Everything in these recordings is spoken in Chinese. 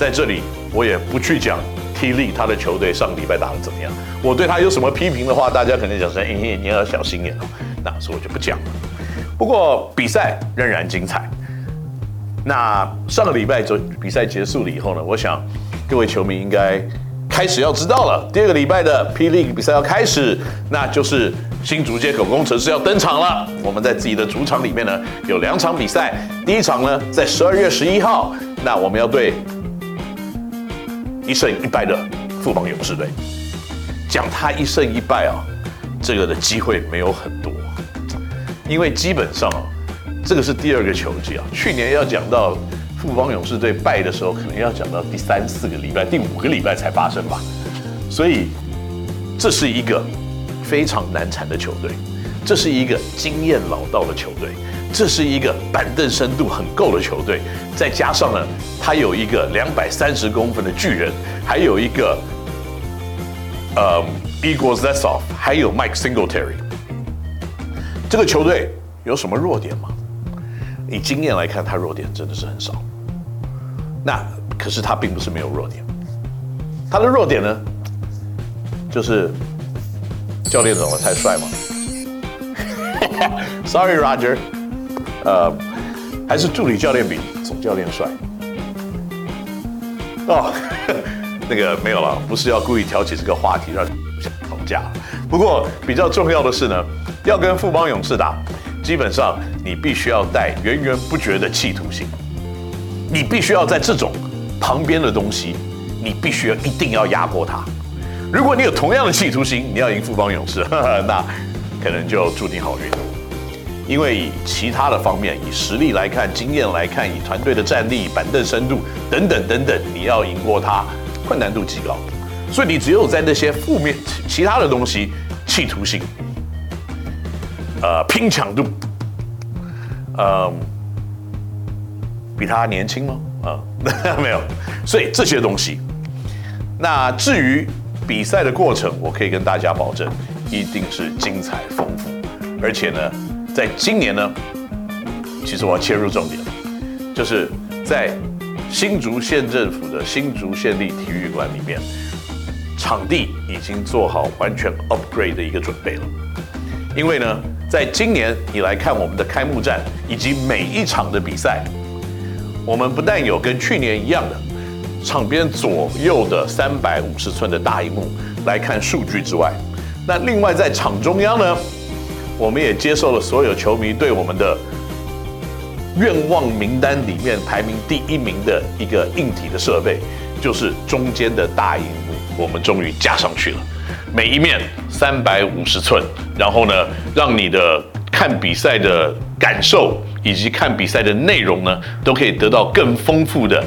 在这里我也不去讲 T 力他的球队上礼拜打得怎么样，我对他有什么批评的话，大家可能讲说，哎，你要小心点哦，那所以我就不讲了。不过比赛仍然精彩。那上个礼拜就比赛结束了以后呢，我想各位球迷应该开始要知道了，第二个礼拜的 P. League 比赛要开始，那就是新竹街口工程师要登场了。我们在自己的主场里面呢，有两场比赛，第一场呢在十二月十一号，那我们要对一胜一败的富邦勇士队。讲他一胜一败啊，这个的机会没有很多，因为基本上啊。这个是第二个球季啊，去年要讲到富邦勇士队败的时候，可能要讲到第三四个礼拜、第五个礼拜才发生吧。所以这是一个非常难缠的球队，这是一个经验老道的球队，这是一个板凳深度很够的球队。再加上呢，他有一个两百三十公分的巨人，还有一个呃，Igor Zetsov，还有 Mike Singletary。这个球队有什么弱点吗？以经验来看，他弱点真的是很少。那可是他并不是没有弱点，他的弱点呢，就是教练长得太帅吗？Sorry, Roger。呃，还是助理教练比总教练帅。哦，那个没有了，不是要故意挑起这个话题让你想吵架。不过比较重要的是呢，要跟富邦勇士打。基本上，你必须要带源源不绝的企图心，你必须要在这种旁边的东西，你必须要一定要压过他。如果你有同样的企图心，你要赢富邦勇士，那可能就注定好运。因为以其他的方面，以实力来看，经验来看，以团队的战力、板凳深度等等等等，你要赢过他，困难度极高。所以你只有在那些负面其他的东西，企图心。呃，拼强度，呃，比他年轻吗？啊、呃，没有，所以这些东西。那至于比赛的过程，我可以跟大家保证，一定是精彩丰富。而且呢，在今年呢，其实我要切入重点，就是在新竹县政府的新竹县立体育馆里面，场地已经做好完全 upgrade 的一个准备了，因为呢。在今年，你来看我们的开幕战以及每一场的比赛，我们不但有跟去年一样的场边左右的三百五十寸的大荧幕来看数据之外，那另外在场中央呢，我们也接受了所有球迷对我们的愿望名单里面排名第一名的一个硬体的设备，就是中间的大荧幕，我们终于加上去了。每一面三百五十寸，然后呢，让你的看比赛的感受以及看比赛的内容呢，都可以得到更丰富的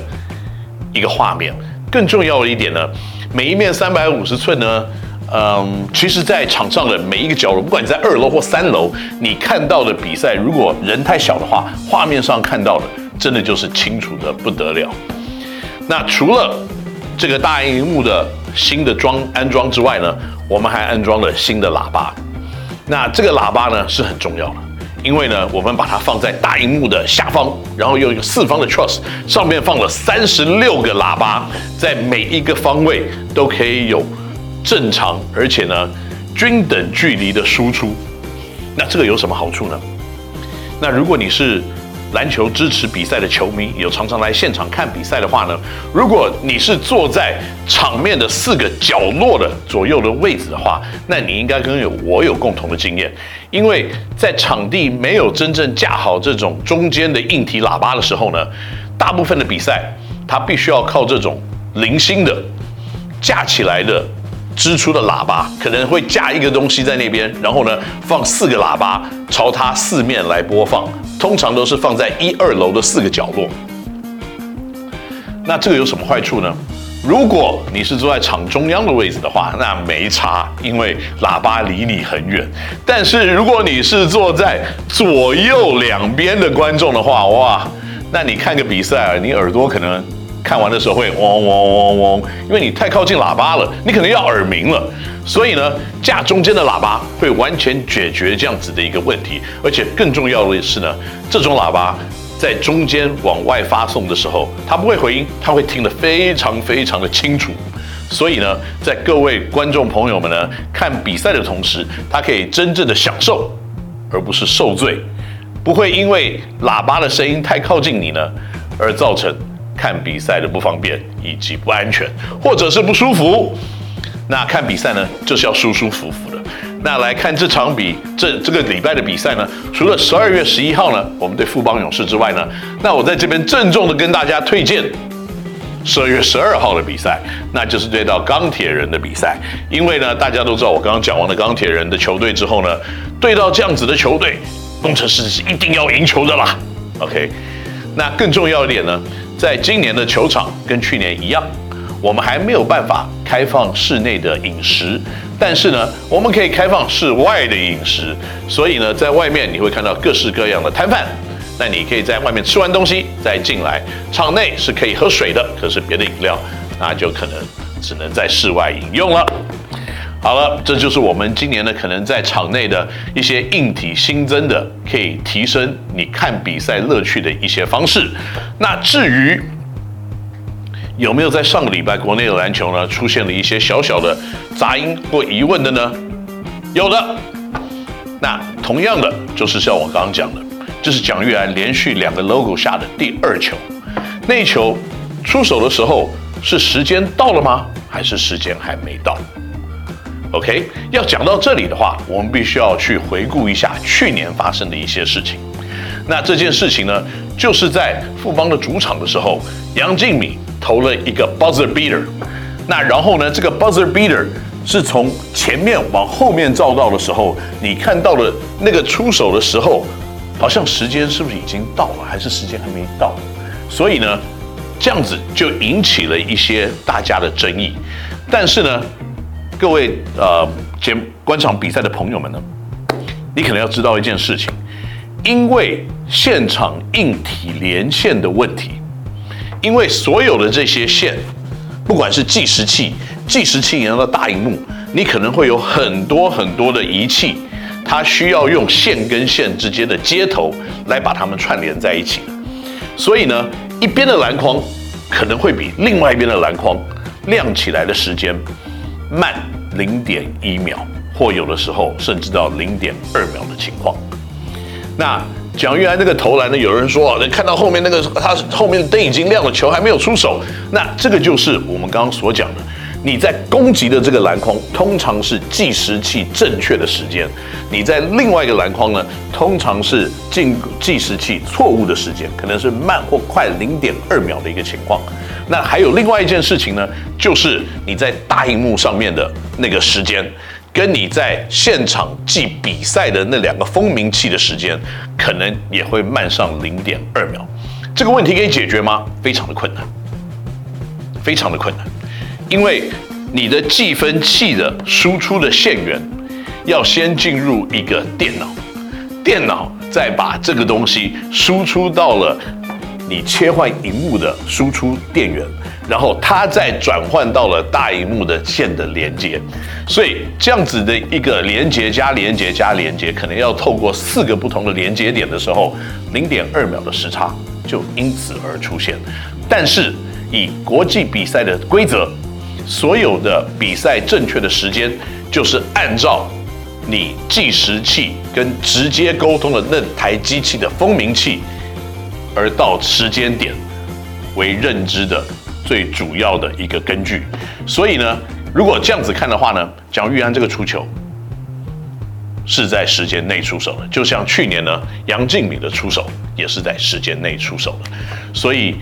一个画面。更重要的一点呢，每一面三百五十寸呢，嗯，其实，在场上的每一个角落，不管你在二楼或三楼，你看到的比赛，如果人太小的话，画面上看到的真的就是清楚的不得了。那除了这个大荧幕的新的装安装之外呢，我们还安装了新的喇叭。那这个喇叭呢是很重要的，因为呢我们把它放在大荧幕的下方，然后用一个四方的 truss 上面放了三十六个喇叭，在每一个方位都可以有正常而且呢均等距离的输出。那这个有什么好处呢？那如果你是篮球支持比赛的球迷有常常来现场看比赛的话呢，如果你是坐在场面的四个角落的左右的位置的话，那你应该跟有我有共同的经验，因为在场地没有真正架好这种中间的硬体喇叭的时候呢，大部分的比赛它必须要靠这种零星的架起来的。支出的喇叭可能会架一个东西在那边，然后呢放四个喇叭朝它四面来播放，通常都是放在一二楼的四个角落。那这个有什么坏处呢？如果你是坐在场中央的位置的话，那没差，因为喇叭离你很远。但是如果你是坐在左右两边的观众的话，哇，那你看个比赛，你耳朵可能。看完的时候会嗡嗡嗡嗡，因为你太靠近喇叭了，你可能要耳鸣了。所以呢，架中间的喇叭会完全解决这样子的一个问题。而且更重要的是呢，这种喇叭在中间往外发送的时候，它不会回音，它会听得非常非常的清楚。所以呢，在各位观众朋友们呢看比赛的同时，他可以真正的享受，而不是受罪，不会因为喇叭的声音太靠近你呢，而造成看比赛的不方便以及不安全，或者是不舒服。那看比赛呢，就是要舒舒服服的。那来看这场比这这个礼拜的比赛呢，除了十二月十一号呢，我们对富邦勇士之外呢，那我在这边郑重的跟大家推荐十二月十二号的比赛，那就是对到钢铁人的比赛。因为呢，大家都知道我刚刚讲完了钢铁人的球队之后呢，对到这样子的球队，工程师是一定要赢球的啦。OK，那更重要一点呢，在今年的球场跟去年一样。我们还没有办法开放室内的饮食，但是呢，我们可以开放室外的饮食。所以呢，在外面你会看到各式各样的摊贩，那你可以在外面吃完东西再进来。场内是可以喝水的，可是别的饮料那就可能只能在室外饮用了。好了，这就是我们今年呢可能在场内的一些硬体新增的，可以提升你看比赛乐趣的一些方式。那至于，有没有在上个礼拜国内的篮球呢出现了一些小小的杂音或疑问的呢？有的。那同样的就是像我刚刚讲的，这是蒋玉安连续两个 logo 下的第二球，那球出手的时候是时间到了吗？还是时间还没到？OK，要讲到这里的话，我们必须要去回顾一下去年发生的一些事情。那这件事情呢，就是在富邦的主场的时候，杨敬敏。投了一个 buzzer beater，那然后呢，这个 buzzer beater 是从前面往后面照到的时候，你看到的那个出手的时候，好像时间是不是已经到了，还是时间还没到？所以呢，这样子就引起了一些大家的争议。但是呢，各位呃，观观场比赛的朋友们呢，你可能要知道一件事情，因为现场硬体连线的问题。因为所有的这些线，不管是计时器、计时器连到大荧幕，你可能会有很多很多的仪器，它需要用线跟线之间的接头来把它们串联在一起。所以呢，一边的篮筐可能会比另外一边的篮筐亮起来的时间慢零点一秒，或有的时候甚至到零点二秒的情况。那蒋玉安那个投篮呢？有人说，能看到后面那个他后面灯已经亮了，球还没有出手。那这个就是我们刚刚所讲的，你在攻击的这个篮筐，通常是计时器正确的时间；你在另外一个篮筐呢，通常是进计时器错误的时间，可能是慢或快零点二秒的一个情况。那还有另外一件事情呢，就是你在大荧幕上面的那个时间。跟你在现场记比赛的那两个蜂鸣器的时间，可能也会慢上零点二秒。这个问题可以解决吗？非常的困难，非常的困难，因为你的计分器的输出的线源要先进入一个电脑，电脑再把这个东西输出到了你切换荧幕的输出电源。然后它再转换到了大荧幕的线的连接，所以这样子的一个连接加连接加连接，可能要透过四个不同的连接点的时候，零点二秒的时差就因此而出现。但是以国际比赛的规则，所有的比赛正确的时间就是按照你计时器跟直接沟通的那台机器的蜂鸣器，而到时间点为认知的。最主要的一个根据，所以呢，如果这样子看的话呢，蒋玉安这个出球是在时间内出手的，就像去年呢，杨敬敏的出手也是在时间内出手的。所以，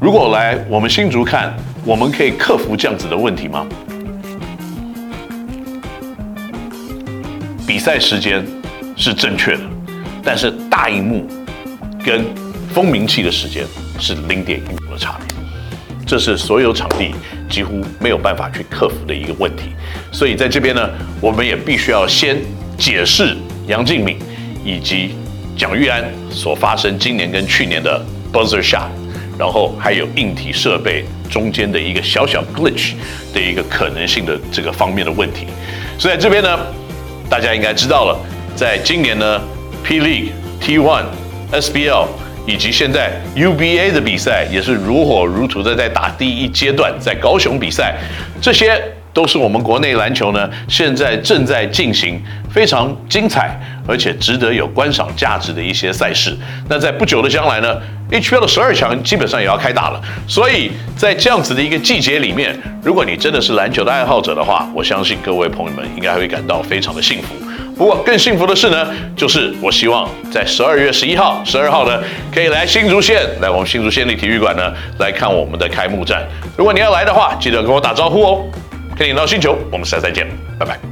如果来我们新竹看，我们可以克服这样子的问题吗？比赛时间是正确的，但是大荧幕跟蜂鸣器的时间是零点一秒的差别。这是所有场地几乎没有办法去克服的一个问题，所以在这边呢，我们也必须要先解释杨敬敏以及蒋玉安所发生今年跟去年的 buzzer shot，然后还有硬体设备中间的一个小小 glitch 的一个可能性的这个方面的问题。所以在这边呢，大家应该知道了，在今年呢，P League、T1、SBL。以及现在 UBA 的比赛也是如火如荼的在打第一阶段，在高雄比赛，这些都是我们国内篮球呢现在正在进行非常精彩而且值得有观赏价值的一些赛事。那在不久的将来呢，HBL 的十二强基本上也要开打了，所以在这样子的一个季节里面，如果你真的是篮球的爱好者的话，我相信各位朋友们应该会感到非常的幸福。不过更幸福的事呢，就是我希望在十二月十一号、十二号呢，可以来新竹县，来我们新竹县立体育馆呢，来看我们的开幕战。如果你要来的话，记得跟我打招呼哦。可以到星球，我们下次再见，拜拜。